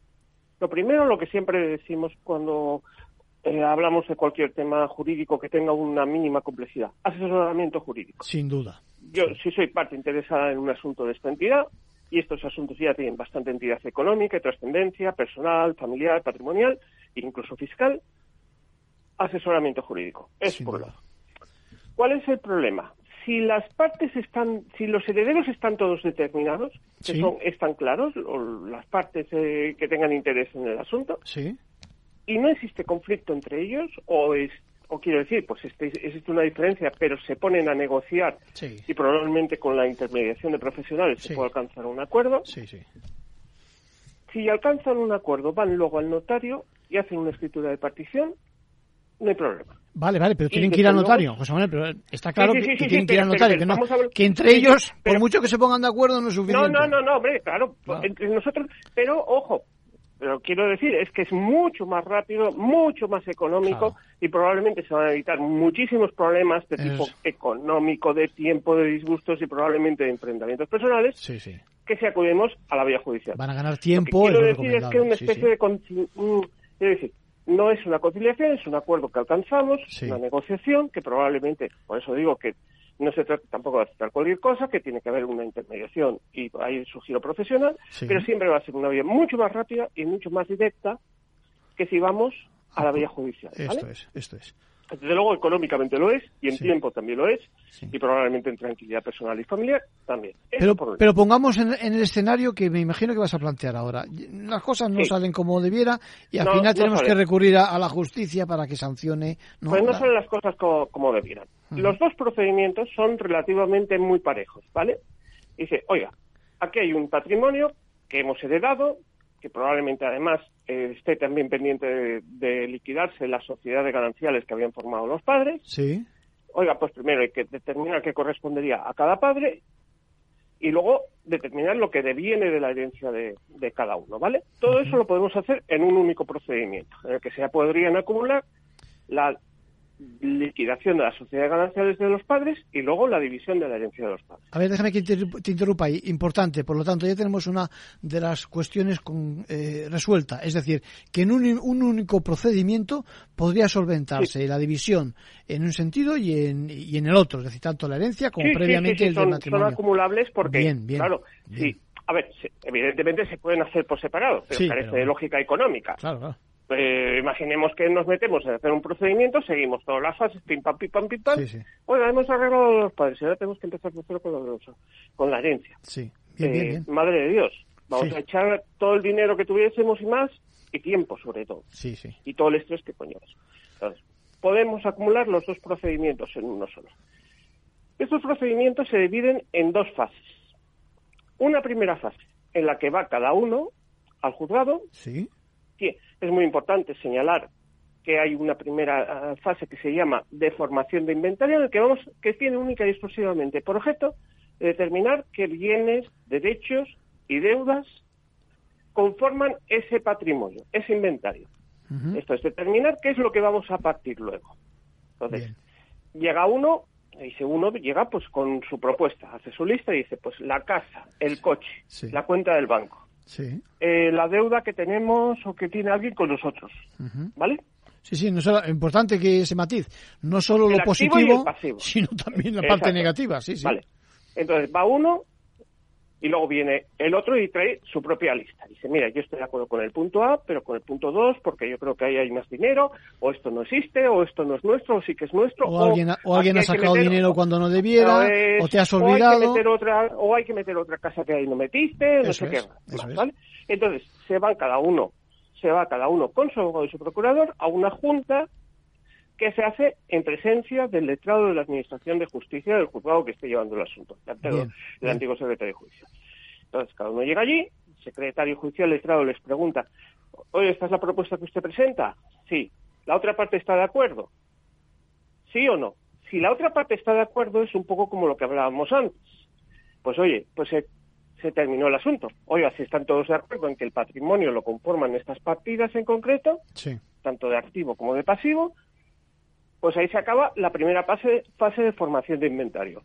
lo primero, lo que siempre decimos cuando eh, hablamos de cualquier tema jurídico que tenga una mínima complejidad. Asesoramiento jurídico. Sin duda. Yo, si soy parte interesada en un asunto de esta entidad, y estos asuntos ya tienen bastante entidad económica trascendencia, personal, familiar, patrimonial e incluso fiscal, asesoramiento jurídico. Es por lado. ¿Cuál es el problema? Si las partes están, si los herederos están todos determinados, que son, están claros, o las partes eh, que tengan interés en el asunto, sí y no existe conflicto entre ellos o es o quiero decir, pues este, existe una diferencia, pero se ponen a negociar y probablemente con la intermediación de profesionales se puede alcanzar un acuerdo. Sí. Si alcanzan un acuerdo, van luego al notario y hacen una escritura de partición, no hay problema. Vale, vale, pero tienen que ir al notario, José Manuel, pero está claro que, tienen que ir al notario, que, entre ellos, por mucho que se pongan de acuerdo, no es suficiente. No, no, no, no hombre, claro, entre nosotros, pero ojo, pero quiero decir, es que es mucho más rápido, mucho más económico y probablemente se van a evitar muchísimos problemas de tipo económico, de tiempo, de disgustos y probablemente de enfrentamientos personales que si acudimos a la vía judicial. Van a ganar tiempo. Lo quiero decir es que es una especie de... Mm, decir, no es una conciliación, es un acuerdo que alcanzamos, una negociación que probablemente, por eso digo que no se trata tampoco de aceptar cualquier cosa, que tiene que haber una intermediación y hay su giro profesional, pero siempre va a ser una vía mucho más rápida y mucho más directa que si vamos a la vía judicial. Esto es, esto es. Desde luego, económicamente lo es, y en tiempo también lo es, y probablemente en tranquilidad personal y familiar también. Pero, pero pongamos en, el escenario que me imagino que vas a plantear ahora. Las cosas no salen como debiera y al final tenemos que recurrir a, la justicia para que sancione. No, pues no salen las cosas como, debieran. Los dos procedimientos son relativamente muy parejos, ¿vale? Dice, oiga, aquí hay un patrimonio que hemos heredado, que probablemente además eh, esté también pendiente de, liquidarse la sociedad de gananciales que habían formado los padres. Sí. Oiga, pues primero hay que determinar qué correspondería a cada padre y luego determinar lo que deviene de la herencia de, cada uno, ¿vale? Todo eso lo podemos hacer en un único procedimiento, en el que se podrían acumular la liquidación de la sociedad gananciales de los padres y luego la división de la herencia de los padres. A ver, déjame que te interrumpa ahí. Importante, por lo tanto, ya tenemos una de las cuestiones con, eh, resuelta. Es decir, que en un, único procedimiento podría solventarse la división en un sentido y en, y en el otro. Es decir, tanto la herencia como previamente el son, matrimonio. Son acumulables porque, bien, bien, claro, sí. A ver, evidentemente se pueden hacer por separado, pero carece de lógica económica. Claro, claro. Eh, imaginemos que nos metemos a hacer un procedimiento, seguimos todas las fases, pim pam, pim pam, pim pam. Oiga, hemos arreglado los padres y ahora tenemos que empezar a con, con la herencia. Sí, eh, Madre de Dios, vamos a echar todo el dinero que tuviésemos y más, y tiempo sobre todo. Sí, sí. Y todo el estrés que conlleva. Entonces, podemos acumular los dos procedimientos en uno solo. Estos procedimientos se dividen en dos fases. Una primera fase, en la que va cada uno al juzgado. Sí es muy importante señalar que hay una primera ah, fase que se llama de formación de inventario, en el que vamos, que tiene única y exclusivamente por objeto determinar qué bienes, derechos y deudas conforman ese patrimonio, ese inventario. Esto es determinar qué es lo que vamos a partir luego. Entonces, llega uno, y dice uno llega pues con su propuesta, hace su lista y dice pues la casa, el coche, la cuenta del banco. Sí. Eh, la deuda que tenemos o que tiene alguien con nosotros, ¿vale? Sí, sí, no es importante que ese matiz, no solo lo positivo, sino también la parte negativa, sí, sí. Vale. Entonces va uno y luego viene el otro y trae su propia lista. Dice, mira, yo estoy de acuerdo con el punto A, pero con el punto 2, porque yo creo que ahí hay más dinero, o esto no existe, o esto no es nuestro, o sí que es nuestro. O, alguien, o alguien ha sacado dinero cuando no debiera, o te has olvidado. O hay, que meter otra, o hay que meter otra casa que ahí no metiste, no sé qué. ¿vale? Entonces, se van cada uno, se va cada uno con su abogado y su procurador a una junta que se hace en presencia del letrado de la Administración de Justicia del juzgado que esté llevando el asunto, el antiguo secretario de juicio. Entonces, cada uno llega allí, el secretario judicial letrado les pregunta, oye, ¿esta es la propuesta que usted presenta? Sí. ¿La otra parte está de acuerdo? ¿Sí o no? Si la otra parte está de acuerdo, es un poco como lo que hablábamos antes. Pues oye, pues se, se terminó el asunto. Oiga, si están todos de acuerdo en que el patrimonio lo conforman estas partidas en concreto, tanto de activo como de pasivo, pues ahí se acaba la primera fase, fase de formación de inventario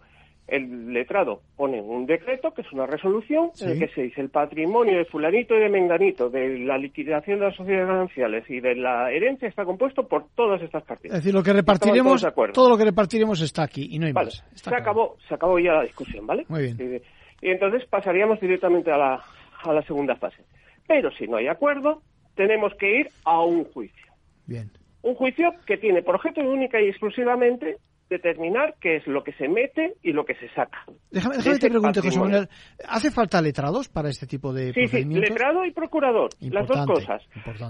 el letrado pone un decreto, que es una resolución, en el que se dice el patrimonio de fulanito y de menganito, de la liquidación de las sociedades gananciales y de la herencia está compuesto por todas estas partidas. Es decir, lo que repartiremos, todo lo que repartiremos está aquí y no hay más. se acabó, se acabó ya la discusión, ¿vale? Muy bien. Y, entonces pasaríamos directamente a la, a la segunda fase. Pero si no hay acuerdo, tenemos que ir a un juicio. Bien. Un juicio que tiene por objeto única y exclusivamente determinar qué es lo que se mete y lo que se saca. Déjame, déjame te pregunte, José Manuel, ¿hace falta letrados para este tipo de sí, Sí, letrado y procurador, las dos cosas.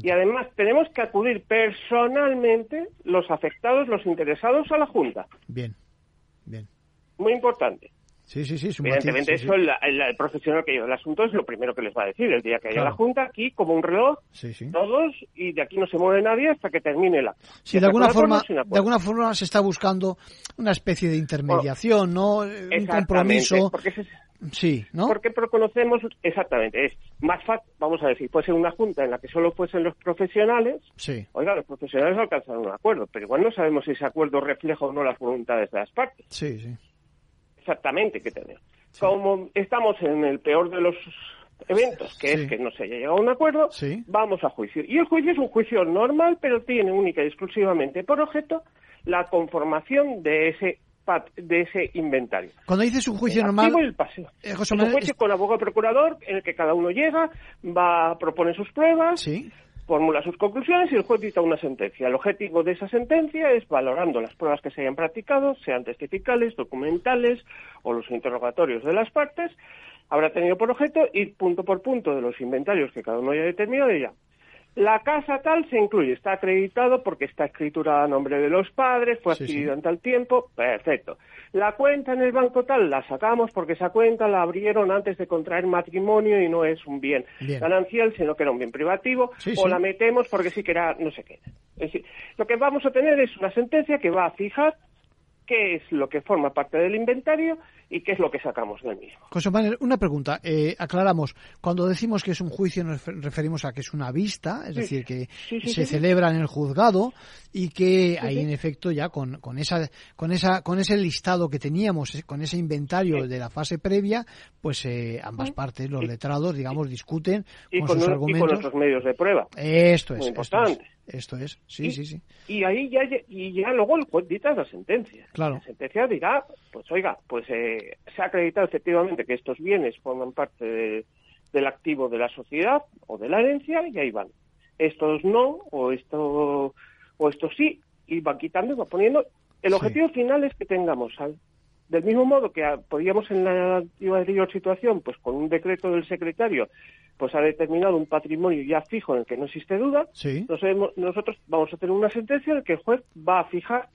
Y además tenemos que acudir personalmente los afectados, los interesados a la Junta. Bien, bien. Muy importante. Sí, sí, sí. Evidentemente, eso El, profesional que lleva el asunto es lo primero que les va a decir. El día que haya la Junta, aquí, como un reloj, todos, y de aquí no se mueve nadie hasta que termine la. Sí, de alguna, forma, de alguna forma se está buscando una especie de intermediación, ¿no? Un compromiso. Porque Sí, ¿no? Porque conocemos, exactamente, es más fácil, vamos a decir, puede ser una junta en la que solo fuesen los profesionales. Sí. Oiga, los profesionales alcanzaron un acuerdo, pero igual no sabemos si ese acuerdo refleja o no las voluntades de las partes. Sí, sí exactamente qué tener. Como estamos en el peor de los eventos, que es que no se haya llegado a un acuerdo, vamos a juicio. Y el juicio es un juicio normal, pero tiene única y exclusivamente por objeto la conformación de ese de ese inventario. Cuando dices un juicio normal, el paseo. Eh, es un juicio con abogado procurador en el que cada uno llega, va a proponer sus pruebas, ¿Sí? Formula sus conclusiones y el juez dicta una sentencia. El objetivo de esa sentencia es valorando las pruebas que se hayan practicado, sean testificales, documentales o los interrogatorios de las partes, habrá tenido por objeto ir punto por punto de los inventarios que cada uno haya determinado y ya. La casa tal se incluye, está acreditado porque está escritura a nombre de los padres, fue adquirida en tal tiempo, perfecto. La cuenta en el banco tal la sacamos porque esa cuenta la abrieron antes de contraer matrimonio y no es un bien, ganancial, sino que era un bien privativo, o la metemos porque sí que era no sé qué. Es decir, lo que vamos a tener es una sentencia que va a fijar qué es lo que forma parte del inventario y qué es lo que sacamos del mismo. José Manuel, una pregunta. Eh, aclaramos, cuando decimos que es un juicio nos referimos a que es una vista, es decir, que se celebra en el juzgado y que ahí en efecto ya con, con, esa, con, esa, con ese listado que teníamos, con ese inventario de la fase previa, pues eh, ambas partes, los letrados, digamos, discuten con, sus argumentos. Y con nuestros medios de prueba. Esto es. importante. Esto es, sí, sí, sí. Y ahí ya, y ya luego el juez dicta la sentencia. Claro. La sentencia dirá, pues oiga, pues eh, se ha acreditado efectivamente que estos bienes forman parte del activo de la sociedad o de la herencia y ahí van. Estos no, o esto, o esto sí, y va quitando y va poniendo. El objetivo final es que tengamos al, del mismo modo que podíamos en la anterior situación, pues con un decreto del secretario, pues ha determinado un patrimonio ya fijo en el que no existe duda, nosotros vamos a tener una sentencia en la que el juez va a fijar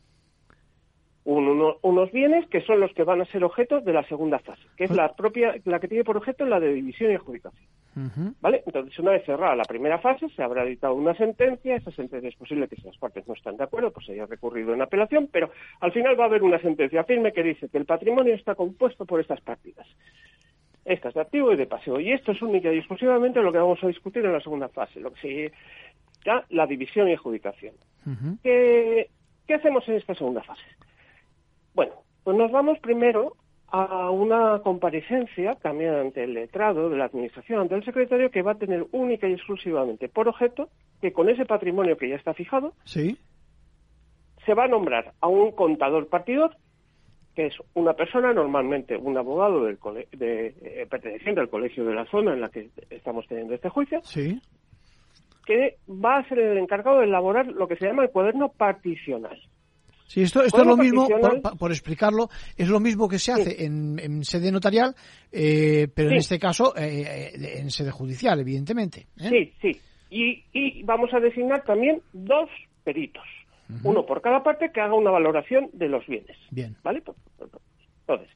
unos bienes que son los que van a ser objetos de la segunda fase, que es pues la propia, la que tiene por objeto la de división y adjudicación. ¿Vale? Entonces, una vez cerrada la primera fase, se habrá dictado una sentencia, esa sentencia es posible que si las partes no están de acuerdo, pues se haya recurrido en apelación, pero al final va a haber una sentencia firme que dice que el patrimonio está compuesto por estas partidas. Estas de activo y de pasivo. Y esto es única y exclusivamente lo que vamos a discutir en la segunda fase, lo que se la división y adjudicación. ¿Qué hacemos en esta segunda fase? Bueno, pues nos vamos primero a una comparecencia también ante el letrado de la Administración, ante el secretario, que va a tener única y exclusivamente por objeto que con ese patrimonio que ya está fijado, ¿Sí? se va a nombrar a un contador partidor, que es una persona, normalmente un abogado del de, eh, perteneciente al colegio de la zona en la que estamos teniendo este juicio, ¿Sí? que va a ser el encargado de elaborar lo que se llama el cuaderno particional. Sí, esto, esto es lo mismo, por, explicarlo, es lo mismo que se hace en, sede notarial, eh, pero en este caso eh, eh, en sede judicial, evidentemente. Sí, sí. Y, y, vamos a designar también dos peritos. uno por cada parte, que haga una valoración de los bienes. Bien. ¿Vale? Entonces,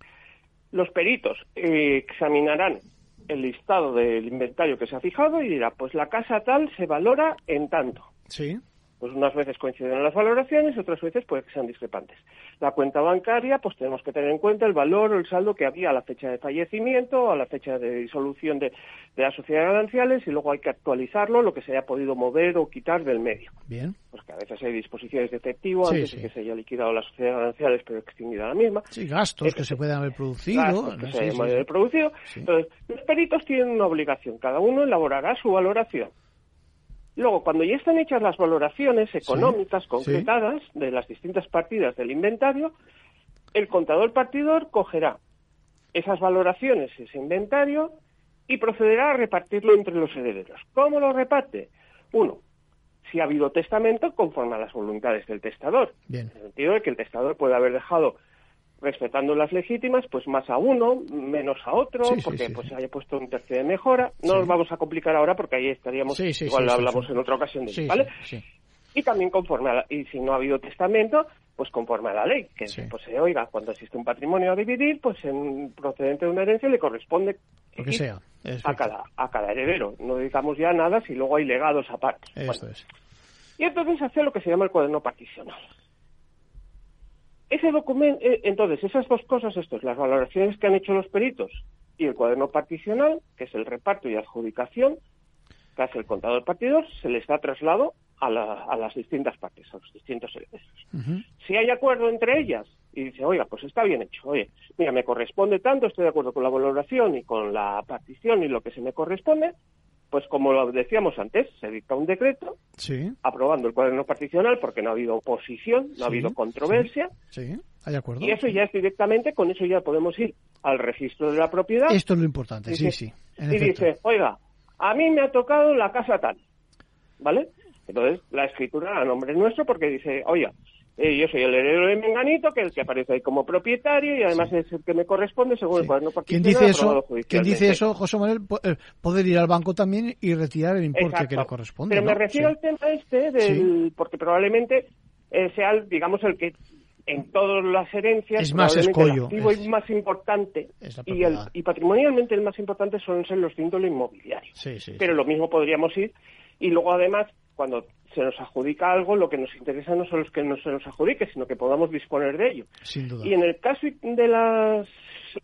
los peritos eh, examinarán el listado del inventario que se ha fijado y dirá, pues la casa tal se valora en tanto. Sí pues unas veces coinciden en las valoraciones, otras veces puede que sean discrepantes. La cuenta bancaria, pues tenemos que tener en cuenta el valor o el saldo que había a la fecha de fallecimiento, a la fecha de disolución de, de las sociedades gananciales y luego hay que actualizarlo, lo que se haya podido mover o quitar del medio. Bien. Pues que a veces hay disposiciones de efectivo antes de que se haya liquidado las sociedades gananciales pero extinguida la misma. Sí, gastos que se puedan haber producido. Gastos que se hayan producido. Entonces, los peritos tienen una obligación, cada uno elaborará su valoración. Luego, cuando ya están hechas las valoraciones económicas concretadas de las distintas partidas del inventario, el contador partidor cogerá esas valoraciones, ese inventario, y procederá a repartirlo entre los herederos. ¿Cómo lo reparte? Uno, si ha habido testamento conforme a las voluntades del testador. Bien. En el sentido de que el testador puede haber dejado respetando las legítimas, pues más a uno, menos a otro, porque pues se haya puesto un tercio de mejora. No nos vamos a complicar ahora porque ahí estaríamos, igual lo hablamos en otra ocasión, de ¿vale? Y también conforme a la, y si no ha habido testamento, pues conforme a la ley, que pues se oiga, cuando existe un patrimonio a dividir, pues en procedente de una herencia le corresponde Lo que sea, a cada, a cada heredero. No dedicamos ya nada si luego hay legados aparte. Esto es. Y entonces hace lo que se llama el cuaderno particional. Ese documento, eh, entonces, esas dos cosas, esto es, las valoraciones que han hecho los peritos y el cuaderno particional, que es el reparto y adjudicación, que hace el contador partidor, se les da traslado a, las distintas partes, a los distintos herederos. Si hay acuerdo entre ellas y dice, oiga, pues está bien hecho, oye, mira, me corresponde tanto, estoy de acuerdo con la valoración y con la partición y lo que se me corresponde, pues como lo decíamos antes, se dicta un decreto aprobando el cuaderno particional porque no ha habido oposición, no ha habido controversia. Sí, hay acuerdo. Y eso ya es directamente, con eso ya podemos ir al registro de la propiedad. Esto es lo importante, sí, sí. y dice, oiga, a mí me ha tocado la casa tal, ¿vale? Entonces, la escritura a nombre nuestro porque dice, oiga, eh, yo soy el heredero de Menganito, que es el que aparece ahí como propietario y además es el que me corresponde según el cuaderno ¿Quién dice eso? ¿Quién dice eso, José Manuel? Eh, poder ir al banco también y retirar el importe que le corresponde. Pero me refiero al tema este, del, porque probablemente eh, sea, digamos, el que en todas las herencias es más escollo, el activo es, más importante y, el, y patrimonialmente el más importante son ser los de índole inmobiliario. Pero lo mismo podríamos ir y luego además cuando se nos adjudica algo, lo que nos interesa no son los que no se nos adjudique, sino que podamos disponer de ello. Y en el caso de las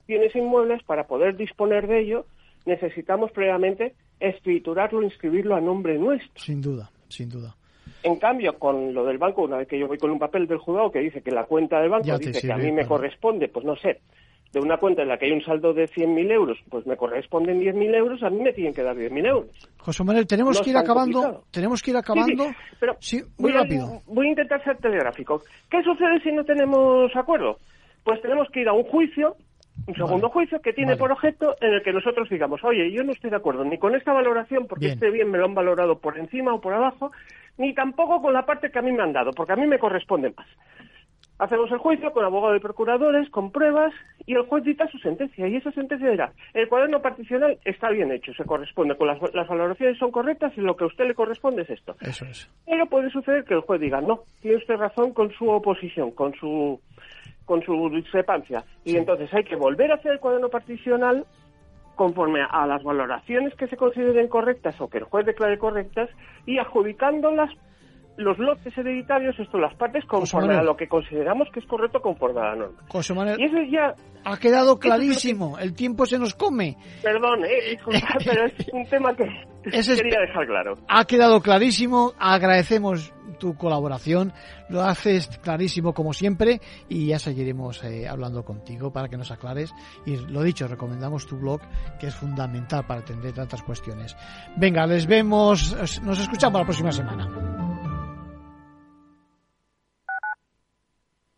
bienes inmuebles, para poder disponer de ello, necesitamos previamente escriturarlo, inscribirlo a nombre nuestro. Sin duda, sin duda. En cambio, con lo del banco, una vez que yo voy con un papel del juzgado que dice que la cuenta del banco dice que a mí me corresponde, pues no sé, de una cuenta en la que hay un saldo de 100.000 euros, pues me corresponden 10.000 euros, a mí me tienen que dar 10.000 euros. José Manuel, tenemos que ir acabando, tenemos que ir acabando. Sí, pero muy rápido. voy a intentar ser telegráfico. ¿Qué sucede si no tenemos acuerdo? Pues tenemos que ir a un juicio, un segundo juicio que tiene por objeto en el que nosotros digamos, oye, yo no estoy de acuerdo ni con esta valoración porque este bien me lo han valorado por encima o por abajo, ni tampoco con la parte que a mí me han dado, porque a mí me corresponde más. Hacemos el juicio con abogado y procuradores, con pruebas, y el juez dicta su sentencia. Y esa sentencia dirá, el cuaderno particional está bien hecho, se corresponde, con las, valoraciones son correctas y lo que a usted le corresponde es esto. Eso es. Pero puede suceder que el juez diga, no, tiene usted razón con su oposición, con su, con su discrepancia. Y entonces hay que volver a hacer el cuaderno particional conforme a las valoraciones que se consideren correctas o que el juez declare correctas y adjudicándolas los lotes hereditarios, esto, las partes, conforme a lo que consideramos que es correcto conforme a la norma. José y eso ya... Ha quedado clarísimo, el tiempo se nos come. Perdón, eh, pero es un tema que quería dejar claro. Ha quedado clarísimo, agradecemos tu colaboración, lo haces clarísimo como siempre y ya seguiremos eh, hablando contigo para que nos aclares y lo dicho, recomendamos tu blog que es fundamental para atender tantas cuestiones. Venga, les vemos, nos escuchamos la próxima semana.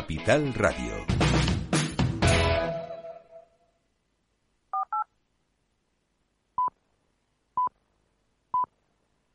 Capital Radio.